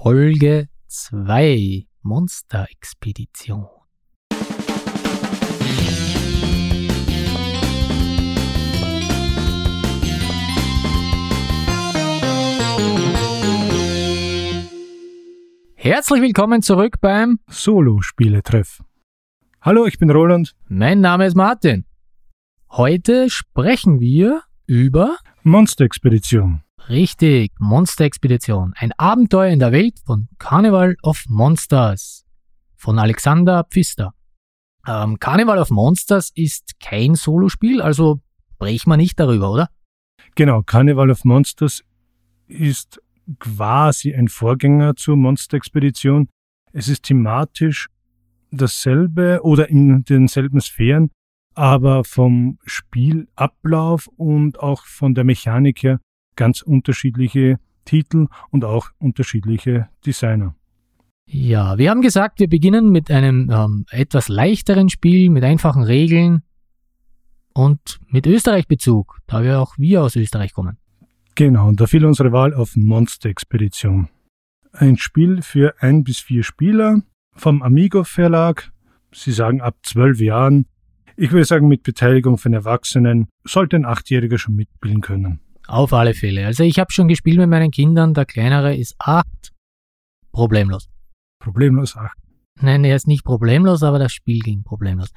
Folge 2 Monsterexpedition. Herzlich willkommen zurück beim Solo-Spieletreff. Hallo, ich bin Roland. Mein Name ist Martin. Heute sprechen wir über Monsterexpedition. Richtig, Monsterexpedition. Ein Abenteuer in der Welt von Carnival of Monsters von Alexander Pfister. Ähm, Carnival of Monsters ist kein Solospiel, also sprechen wir nicht darüber, oder? Genau, Carnival of Monsters ist quasi ein Vorgänger zur Monsterexpedition. Es ist thematisch dasselbe oder in denselben Sphären, aber vom Spielablauf und auch von der Mechanik her ganz unterschiedliche Titel und auch unterschiedliche Designer. Ja, wir haben gesagt, wir beginnen mit einem ähm, etwas leichteren Spiel, mit einfachen Regeln und mit Österreich-Bezug, da wir auch wir aus Österreich kommen. Genau, und da fiel unsere Wahl auf Monster Expedition. Ein Spiel für ein bis vier Spieler vom Amigo Verlag. Sie sagen ab zwölf Jahren. Ich würde sagen, mit Beteiligung von Erwachsenen sollte ein Achtjähriger schon mitspielen können. Auf alle Fälle. Also ich habe schon gespielt mit meinen Kindern, der kleinere ist acht. Problemlos. Problemlos acht. Nein, er ist nicht problemlos, aber das Spiel ging problemlos.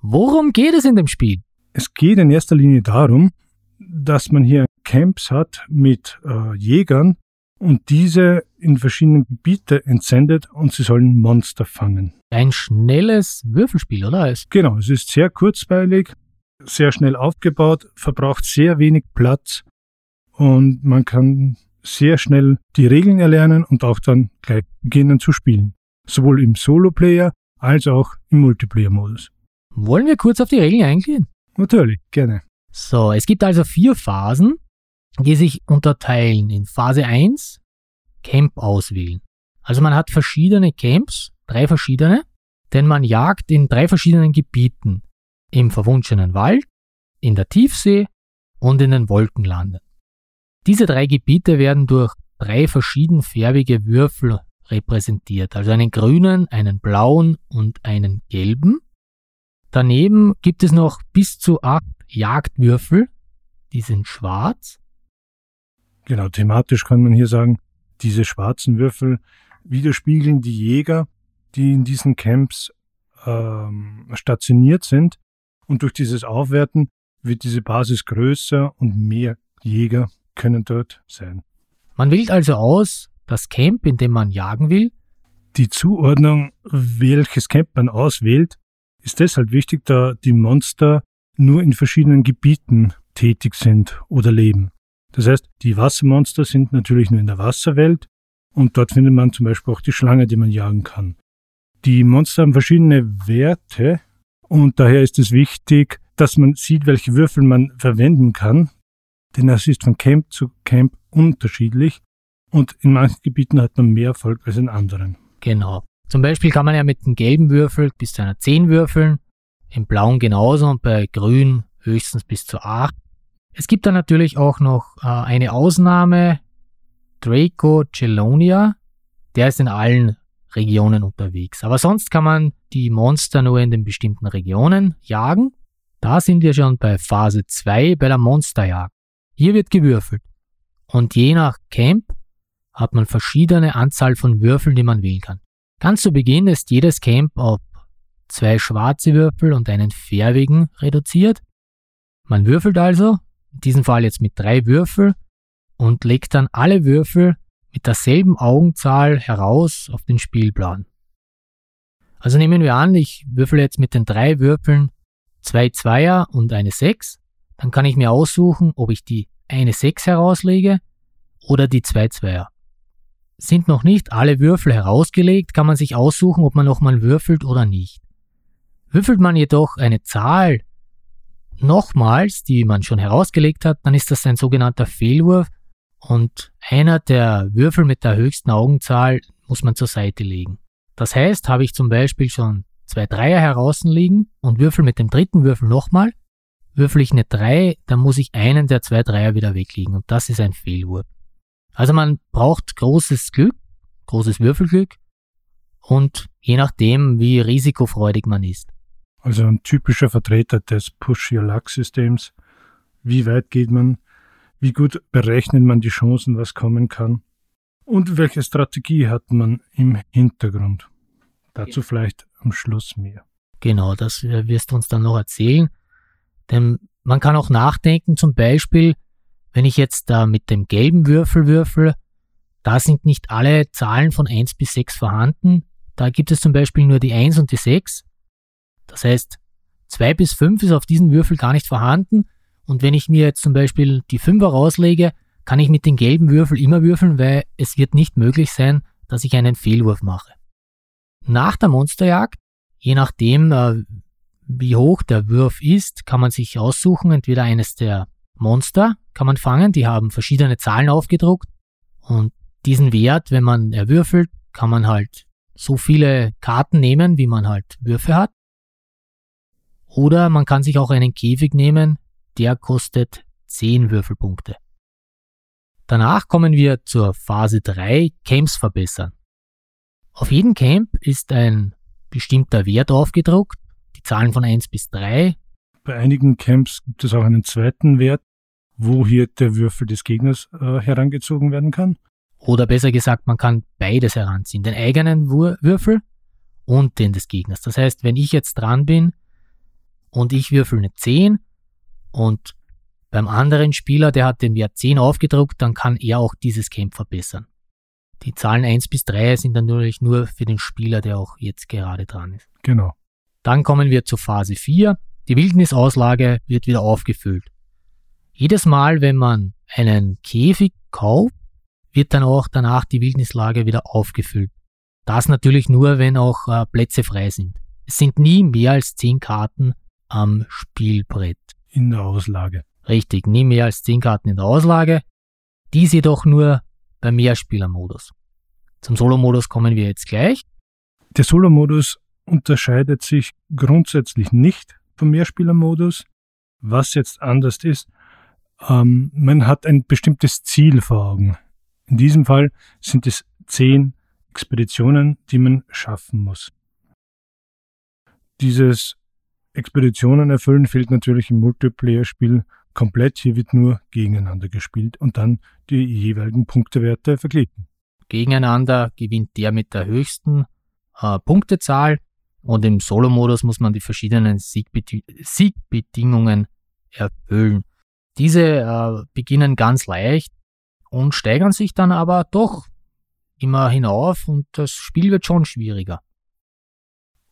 Worum geht es in dem Spiel? Es geht in erster Linie darum, dass man hier Camps hat mit äh, Jägern und diese in verschiedenen Gebiete entsendet und sie sollen Monster fangen. Ein schnelles Würfelspiel, oder? Genau, es ist sehr kurzweilig, sehr schnell aufgebaut, verbraucht sehr wenig Platz und man kann sehr schnell die Regeln erlernen und auch dann gleich beginnen zu spielen. Sowohl im Solo-Player als auch im Multiplayer-Modus. Wollen wir kurz auf die Regeln eingehen? Natürlich, gerne. So, es gibt also vier Phasen, die sich unterteilen in Phase 1, Camp auswählen. Also man hat verschiedene Camps, drei verschiedene, denn man jagt in drei verschiedenen Gebieten. Im verwunschenen Wald, in der Tiefsee und in den Wolkenlanden. Diese drei Gebiete werden durch drei verschiedenfärbige Würfel repräsentiert, also einen grünen, einen blauen und einen gelben. Daneben gibt es noch bis zu acht Jagdwürfel, die sind schwarz. Genau, thematisch kann man hier sagen, diese schwarzen Würfel widerspiegeln die Jäger, die in diesen Camps ähm, stationiert sind. Und durch dieses Aufwerten wird diese Basis größer und mehr Jäger können dort sein. Man wählt also aus das Camp, in dem man jagen will. Die Zuordnung, welches Camp man auswählt, ist deshalb wichtig, da die Monster nur in verschiedenen Gebieten tätig sind oder leben. Das heißt, die Wassermonster sind natürlich nur in der Wasserwelt und dort findet man zum Beispiel auch die Schlange, die man jagen kann. Die Monster haben verschiedene Werte und daher ist es wichtig, dass man sieht, welche Würfel man verwenden kann, denn das ist von Camp zu Camp unterschiedlich und in manchen Gebieten hat man mehr Erfolg als in anderen. Genau. Zum Beispiel kann man ja mit dem gelben Würfel bis zu einer 10 würfeln, im blauen genauso und bei grün höchstens bis zu 8. Es gibt dann natürlich auch noch äh, eine Ausnahme, Draco Chelonia, der ist in allen Regionen unterwegs. Aber sonst kann man die Monster nur in den bestimmten Regionen jagen. Da sind wir schon bei Phase 2 bei der Monsterjagd. Hier wird gewürfelt. Und je nach Camp hat man verschiedene Anzahl von Würfeln, die man wählen kann. Ganz zu Beginn ist jedes Camp auf zwei schwarze Würfel und einen färbigen reduziert. Man würfelt also, in diesem Fall jetzt mit drei Würfel, und legt dann alle Würfel mit derselben Augenzahl heraus auf den Spielplan. Also nehmen wir an, ich würfel jetzt mit den drei Würfeln zwei Zweier und eine Sechs, dann kann ich mir aussuchen, ob ich die eine Sechs herauslege oder die zwei Zweier. Sind noch nicht alle Würfel herausgelegt, kann man sich aussuchen, ob man nochmal würfelt oder nicht. Würfelt man jedoch eine Zahl nochmals, die man schon herausgelegt hat, dann ist das ein sogenannter Fehlwurf und einer der Würfel mit der höchsten Augenzahl muss man zur Seite legen. Das heißt, habe ich zum Beispiel schon zwei Dreier heraus und würfel mit dem dritten Würfel nochmal, würfel ich eine Drei, dann muss ich einen der zwei Dreier wieder weglegen und das ist ein Fehlwurf. Also man braucht großes Glück, großes Würfelglück und je nachdem, wie risikofreudig man ist. Also ein typischer Vertreter des Push-Your-Luck-Systems. Wie weit geht man? Wie gut berechnet man die Chancen, was kommen kann? Und welche Strategie hat man im Hintergrund? Dazu vielleicht am Schluss mehr. Genau, das äh, wirst du uns dann noch erzählen. Denn man kann auch nachdenken, zum Beispiel, wenn ich jetzt da mit dem gelben Würfel würfel, da sind nicht alle Zahlen von 1 bis 6 vorhanden. Da gibt es zum Beispiel nur die 1 und die 6. Das heißt, 2 bis 5 ist auf diesem Würfel gar nicht vorhanden. Und wenn ich mir jetzt zum Beispiel die 5er rauslege, kann ich mit dem gelben Würfel immer würfeln, weil es wird nicht möglich sein, dass ich einen Fehlwurf mache. Nach der Monsterjagd, je nachdem, äh, wie hoch der Wurf ist, kann man sich aussuchen, entweder eines der Monster kann man fangen, die haben verschiedene Zahlen aufgedruckt und diesen Wert, wenn man erwürfelt, kann man halt so viele Karten nehmen, wie man halt Würfe hat. Oder man kann sich auch einen Käfig nehmen, der kostet 10 Würfelpunkte. Danach kommen wir zur Phase 3, Camps verbessern. Auf jedem Camp ist ein bestimmter Wert aufgedruckt, die Zahlen von 1 bis 3. Bei einigen Camps gibt es auch einen zweiten Wert, wo hier der Würfel des Gegners äh, herangezogen werden kann. Oder besser gesagt, man kann beides heranziehen, den eigenen Würfel und den des Gegners. Das heißt, wenn ich jetzt dran bin und ich würfel eine 10 und beim anderen Spieler, der hat den Wert 10 aufgedruckt, dann kann er auch dieses Camp verbessern. Die Zahlen 1 bis 3 sind dann natürlich nur für den Spieler, der auch jetzt gerade dran ist. Genau. Dann kommen wir zur Phase 4. Die Wildnisauslage wird wieder aufgefüllt. Jedes Mal, wenn man einen Käfig kauft, wird dann auch danach die Wildnislage wieder aufgefüllt. Das natürlich nur, wenn auch äh, Plätze frei sind. Es sind nie mehr als 10 Karten am Spielbrett. In der Auslage. Richtig, nie mehr als 10 Karten in der Auslage. Dies jedoch nur beim Mehrspielermodus. Zum Solo-Modus kommen wir jetzt gleich. Der Solo-Modus unterscheidet sich grundsätzlich nicht vom Mehrspielermodus. Was jetzt anders ist, ähm, man hat ein bestimmtes Ziel vor Augen. In diesem Fall sind es zehn Expeditionen, die man schaffen muss. Dieses Expeditionen erfüllen fehlt natürlich im Multiplayer-Spiel komplett. Hier wird nur gegeneinander gespielt und dann die jeweiligen Punktewerte verglichen. Gegeneinander gewinnt der mit der höchsten äh, Punktezahl und im Solo-Modus muss man die verschiedenen Siegbedi Siegbedingungen erfüllen. Diese äh, beginnen ganz leicht und steigern sich dann aber doch immer hinauf und das Spiel wird schon schwieriger.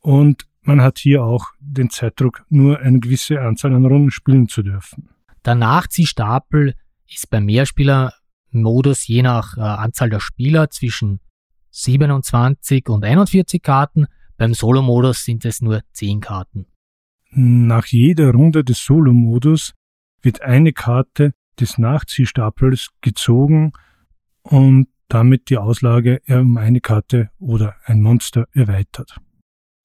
Und man hat hier auch den Zeitdruck, nur eine gewisse Anzahl an Runden spielen zu dürfen. Der Nachziehstapel ist beim Mehrspieler-Modus je nach äh, Anzahl der Spieler zwischen 27 und 41 Karten, beim Solo-Modus sind es nur 10 Karten. Nach jeder Runde des Solo-Modus wird eine Karte des Nachziehstapels gezogen und damit die Auslage um eine Karte oder ein Monster erweitert.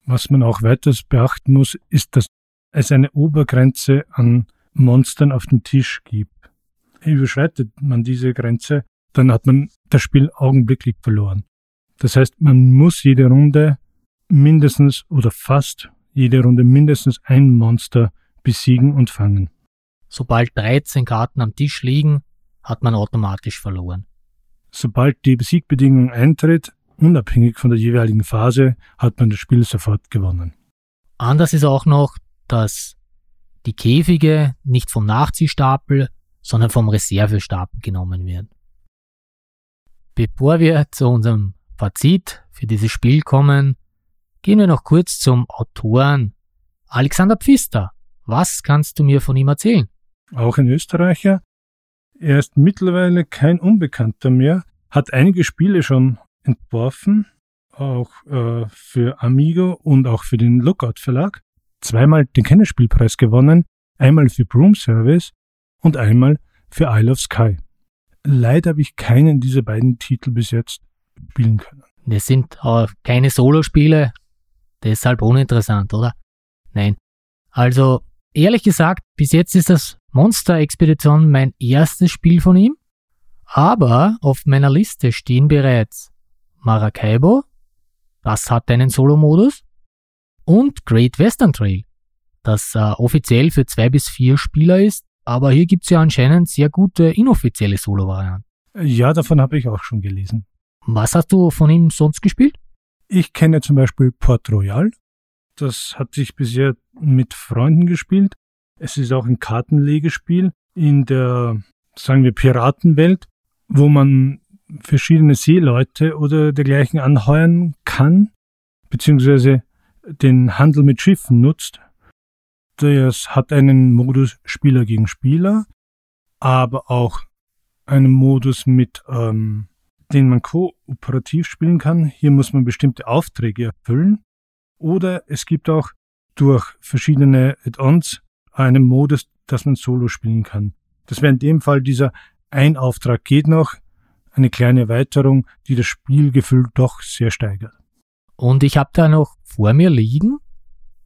Was man auch weiters beachten muss, ist, dass es eine Obergrenze an Monstern auf dem Tisch gibt. Überschreitet man diese Grenze, dann hat man das Spiel augenblicklich verloren. Das heißt, man muss jede Runde mindestens oder fast jede Runde mindestens ein Monster besiegen und fangen. Sobald 13 Karten am Tisch liegen, hat man automatisch verloren. Sobald die Siegbedingung eintritt, unabhängig von der jeweiligen Phase, hat man das Spiel sofort gewonnen. Anders ist auch noch, dass die Käfige nicht vom Nachziehstapel, sondern vom Reservestapel genommen werden. Bevor wir zu unserem Fazit für dieses Spiel kommen, gehen wir noch kurz zum Autoren Alexander Pfister. Was kannst du mir von ihm erzählen? Auch ein Österreicher. Er ist mittlerweile kein Unbekannter mehr, hat einige Spiele schon entworfen, auch äh, für Amigo und auch für den Lookout Verlag zweimal den Kennerspielpreis gewonnen, einmal für Broom Service und einmal für Isle of Sky. Leider habe ich keinen dieser beiden Titel bis jetzt spielen können. Das sind äh, keine Solospiele, deshalb uninteressant, oder? Nein. Also, ehrlich gesagt, bis jetzt ist das Monster Expedition mein erstes Spiel von ihm, aber auf meiner Liste stehen bereits Maracaibo, das hat einen Solo-Modus. Und Great Western Trail, das äh, offiziell für zwei bis vier Spieler ist, aber hier gibt's ja anscheinend sehr gute inoffizielle Solo-Varianten. Ja, davon habe ich auch schon gelesen. Was hast du von ihm sonst gespielt? Ich kenne zum Beispiel Port Royal. Das hat sich bisher mit Freunden gespielt. Es ist auch ein Kartenlegespiel in der, sagen wir, Piratenwelt, wo man verschiedene Seeleute oder dergleichen anheuern kann, beziehungsweise den Handel mit Schiffen nutzt. Das hat einen Modus Spieler gegen Spieler, aber auch einen Modus mit, ähm, den man kooperativ spielen kann. Hier muss man bestimmte Aufträge erfüllen. Oder es gibt auch durch verschiedene Add-ons einen Modus, dass man solo spielen kann. Das wäre in dem Fall dieser ein Auftrag geht noch, eine kleine Erweiterung, die das Spielgefühl doch sehr steigert. Und ich habe da noch vor mir liegen,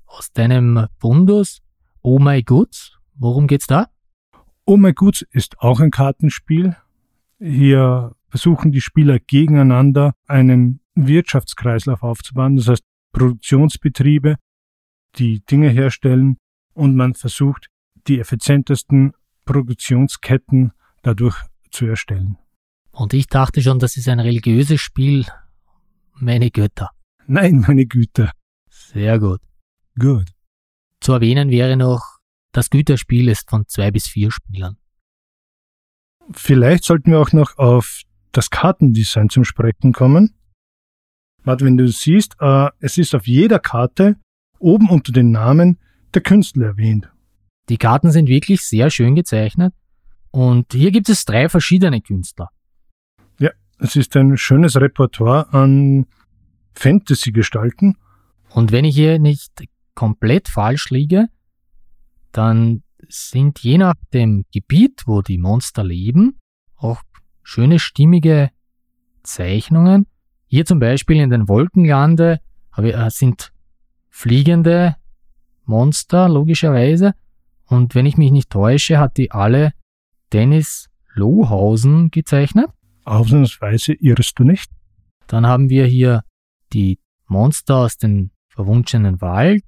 aus deinem Fundus, Oh My Goods. Worum geht's da? Oh My Goods ist auch ein Kartenspiel. Hier versuchen die Spieler gegeneinander einen Wirtschaftskreislauf aufzubauen, das heißt Produktionsbetriebe, die Dinge herstellen und man versucht, die effizientesten Produktionsketten dadurch zu erstellen. Und ich dachte schon, das ist ein religiöses Spiel. Meine Götter. Nein, meine Güter. Sehr gut. Gut. Zu erwähnen wäre noch, das Güterspiel ist von zwei bis vier Spielern. Vielleicht sollten wir auch noch auf das Kartendesign zum Sprechen kommen. Warte, wenn du siehst, äh, es ist auf jeder Karte oben unter den Namen der Künstler erwähnt. Die Karten sind wirklich sehr schön gezeichnet und hier gibt es drei verschiedene Künstler. Ja, es ist ein schönes Repertoire an Fantasy-Gestalten. Und wenn ich hier nicht komplett falsch liege, dann sind je nach dem Gebiet, wo die Monster leben, auch schöne stimmige Zeichnungen. Hier zum Beispiel in den Wolkenlande äh, sind fliegende Monster, logischerweise. Und wenn ich mich nicht täusche, hat die alle Dennis Lohausen gezeichnet. Ausnahmsweise irrst du nicht. Dann haben wir hier die Monster aus dem verwunschenen Wald.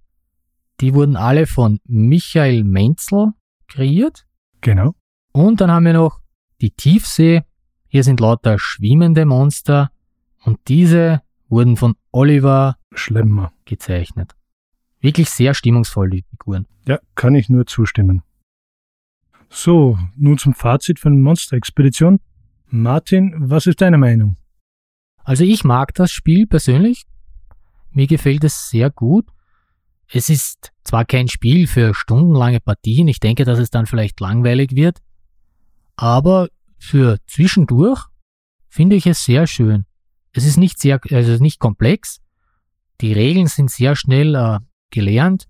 Die wurden alle von Michael Menzel kreiert. Genau. Und dann haben wir noch die Tiefsee. Hier sind lauter schwimmende Monster. Und diese wurden von Oliver Schlemmer gezeichnet. Wirklich sehr stimmungsvoll, die Figuren. Ja, kann ich nur zustimmen. So, nun zum Fazit von Monster-Expedition. Martin, was ist deine Meinung? Also ich mag das Spiel persönlich. Mir gefällt es sehr gut. Es ist zwar kein Spiel für stundenlange Partien, ich denke, dass es dann vielleicht langweilig wird, aber für zwischendurch finde ich es sehr schön. Es ist nicht sehr, also nicht komplex. Die Regeln sind sehr schnell äh, gelernt.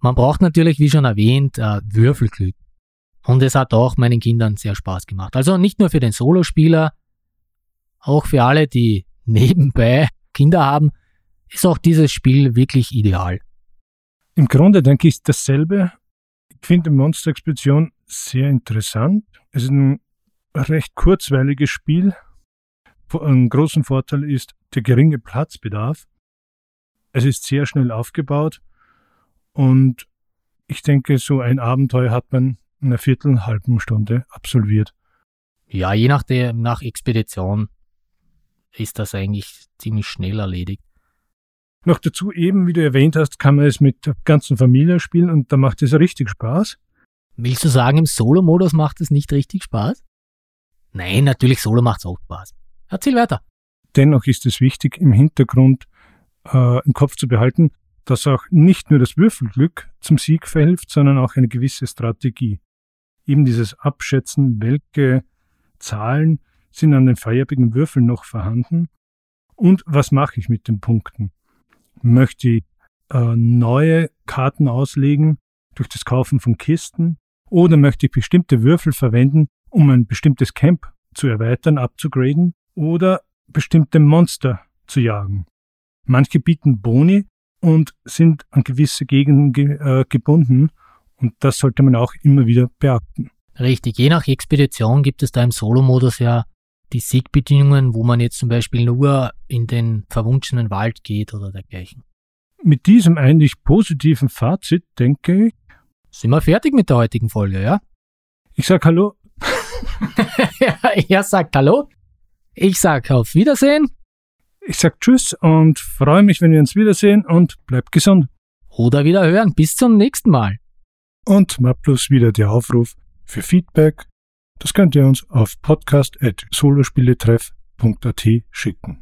Man braucht natürlich, wie schon erwähnt, äh, Würfelglück. Und es hat auch meinen Kindern sehr Spaß gemacht. Also nicht nur für den Solospieler, auch für alle, die nebenbei Kinder haben, ist auch dieses Spiel wirklich ideal. Im Grunde denke ich dasselbe. Ich finde Monster Expedition sehr interessant. Es ist ein recht kurzweiliges Spiel. Ein großen Vorteil ist der geringe Platzbedarf. Es ist sehr schnell aufgebaut und ich denke, so ein Abenteuer hat man in einer Viertel, halben Stunde absolviert. Ja, je nach der, nach Expedition ist das eigentlich ziemlich schnell erledigt. Noch dazu eben, wie du erwähnt hast, kann man es mit der ganzen Familie spielen und da macht es richtig Spaß. Willst du sagen, im Solo-Modus macht es nicht richtig Spaß? Nein, natürlich Solo macht es auch Spaß. Erzähl weiter. Dennoch ist es wichtig, im Hintergrund äh, im Kopf zu behalten, dass auch nicht nur das Würfelglück zum Sieg verhilft, sondern auch eine gewisse Strategie. Eben dieses Abschätzen, welche Zahlen sind an den feierbigen Würfeln noch vorhanden und was mache ich mit den Punkten. Möchte ich äh, neue Karten auslegen durch das Kaufen von Kisten oder möchte ich bestimmte Würfel verwenden, um ein bestimmtes Camp zu erweitern, abzugraden oder bestimmte Monster zu jagen. Manche bieten Boni und sind an gewisse Gegenden ge äh, gebunden und das sollte man auch immer wieder beachten. Richtig, je nach Expedition gibt es da im Solo-Modus ja die Siegbedingungen, wo man jetzt zum Beispiel nur in den verwunschenen Wald geht oder dergleichen. Mit diesem eigentlich positiven Fazit denke ich, sind wir fertig mit der heutigen Folge, ja? Ich sag Hallo. er sagt Hallo. Ich sag auf Wiedersehen. Ich sag Tschüss und freue mich, wenn wir uns wiedersehen und bleibt gesund. Oder wieder hören. Bis zum nächsten Mal. Und mal plus wieder der Aufruf für Feedback. Das könnt ihr uns auf podcast.solospieletreff.at schicken.